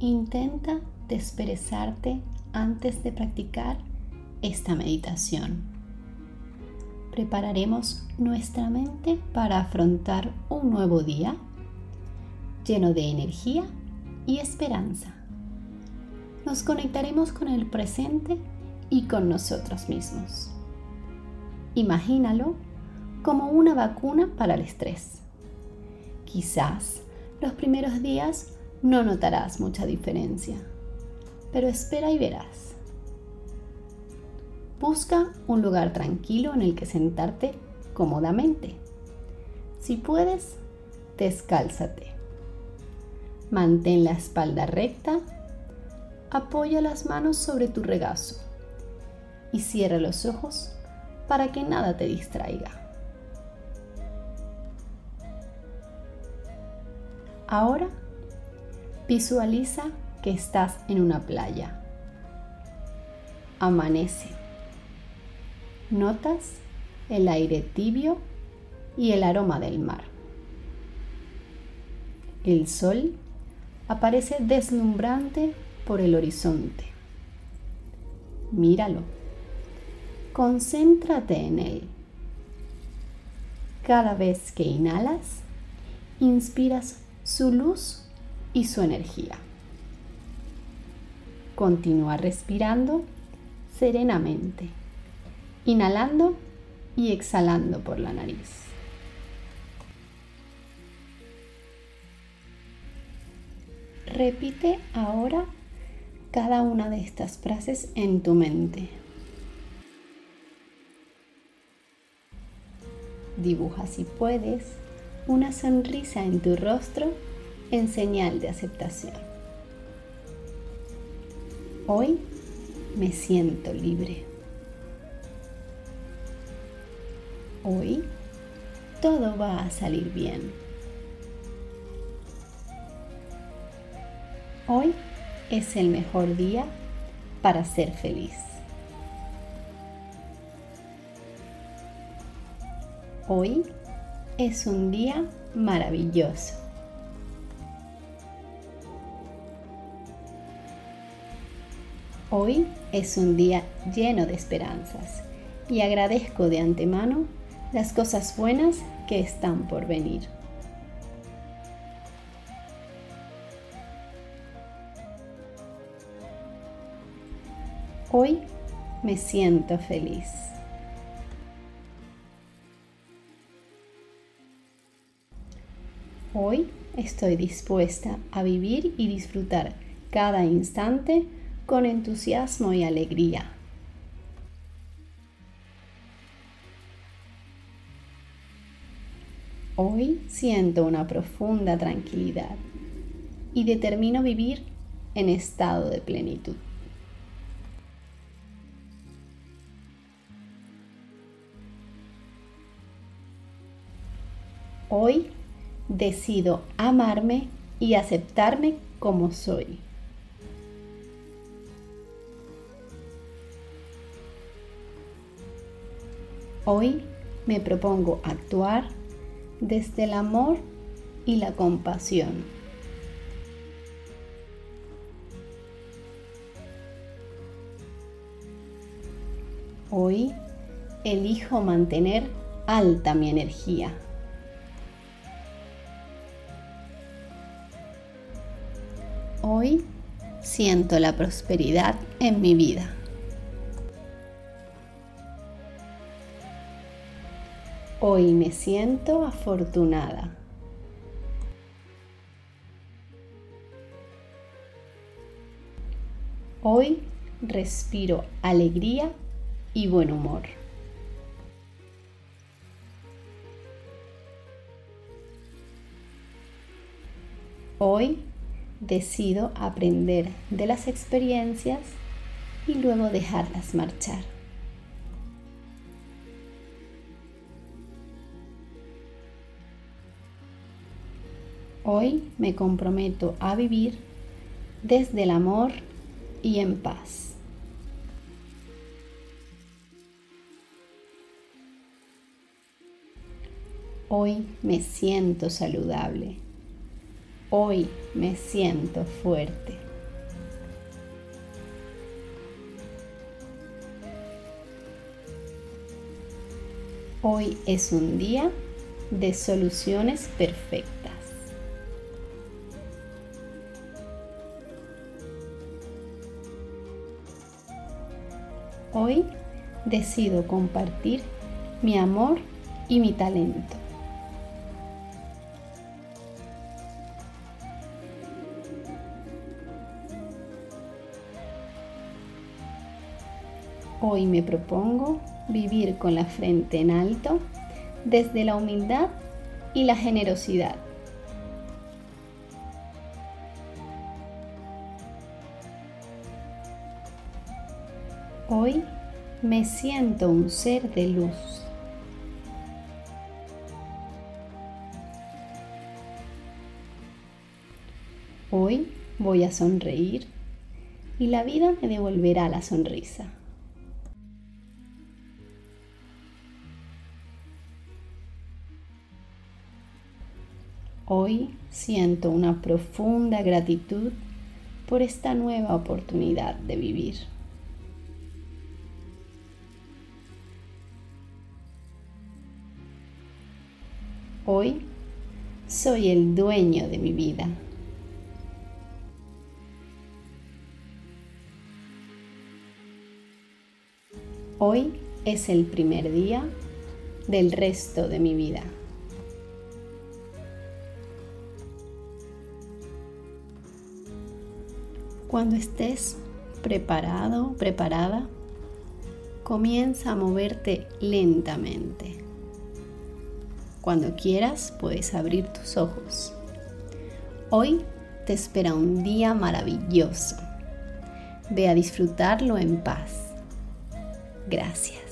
Intenta desperezarte antes de practicar esta meditación. Prepararemos nuestra mente para afrontar un nuevo día lleno de energía y esperanza. Nos conectaremos con el presente y con nosotros mismos. Imagínalo como una vacuna para el estrés. Quizás los primeros días no notarás mucha diferencia, pero espera y verás. Busca un lugar tranquilo en el que sentarte cómodamente. Si puedes, descálzate. Mantén la espalda recta, apoya las manos sobre tu regazo y cierra los ojos para que nada te distraiga. Ahora Visualiza que estás en una playa. Amanece. Notas el aire tibio y el aroma del mar. El sol aparece deslumbrante por el horizonte. Míralo. Concéntrate en él. Cada vez que inhalas, inspiras su luz y su energía. Continúa respirando serenamente, inhalando y exhalando por la nariz. Repite ahora cada una de estas frases en tu mente. Dibuja si puedes una sonrisa en tu rostro en señal de aceptación. Hoy me siento libre. Hoy todo va a salir bien. Hoy es el mejor día para ser feliz. Hoy es un día maravilloso. Hoy es un día lleno de esperanzas y agradezco de antemano las cosas buenas que están por venir. Hoy me siento feliz. Hoy estoy dispuesta a vivir y disfrutar cada instante con entusiasmo y alegría. Hoy siento una profunda tranquilidad y determino vivir en estado de plenitud. Hoy decido amarme y aceptarme como soy. Hoy me propongo actuar desde el amor y la compasión. Hoy elijo mantener alta mi energía. Hoy siento la prosperidad en mi vida. Hoy me siento afortunada. Hoy respiro alegría y buen humor. Hoy decido aprender de las experiencias y luego dejarlas marchar. Hoy me comprometo a vivir desde el amor y en paz. Hoy me siento saludable. Hoy me siento fuerte. Hoy es un día de soluciones perfectas. Hoy decido compartir mi amor y mi talento. Hoy me propongo vivir con la frente en alto desde la humildad y la generosidad. Hoy me siento un ser de luz. Hoy voy a sonreír y la vida me devolverá la sonrisa. Hoy siento una profunda gratitud por esta nueva oportunidad de vivir. Hoy soy el dueño de mi vida. Hoy es el primer día del resto de mi vida. Cuando estés preparado, preparada, comienza a moverte lentamente. Cuando quieras puedes abrir tus ojos. Hoy te espera un día maravilloso. Ve a disfrutarlo en paz. Gracias.